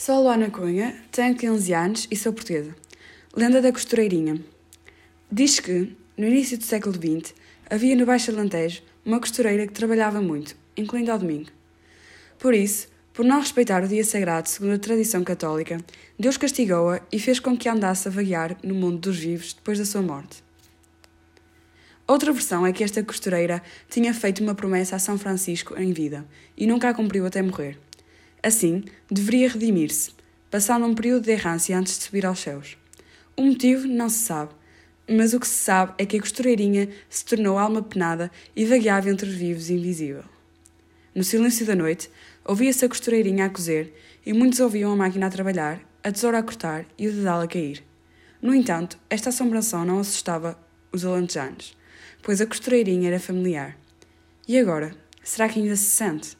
Sou Luana Cunha, tenho 15 anos e sou portuguesa. Lenda da costureirinha. Diz que, no início do século XX, havia no Baixo Alentejo uma costureira que trabalhava muito, incluindo ao domingo. Por isso, por não respeitar o dia sagrado segundo a tradição católica, Deus castigou-a e fez com que andasse a vaguear no mundo dos vivos depois da sua morte. Outra versão é que esta costureira tinha feito uma promessa a São Francisco em vida e nunca a cumpriu até morrer. Assim, deveria redimir-se, passando um período de errância antes de subir aos céus. O motivo não se sabe, mas o que se sabe é que a costureirinha se tornou alma penada e vagueava entre os vivos invisível. No silêncio da noite, ouvia-se a costureirinha a cozer e muitos ouviam a máquina a trabalhar, a tesoura a cortar e o dedal a cair. No entanto, esta assombração não assustava os alentejanos, pois a costureirinha era familiar. E agora, será que ainda se sente?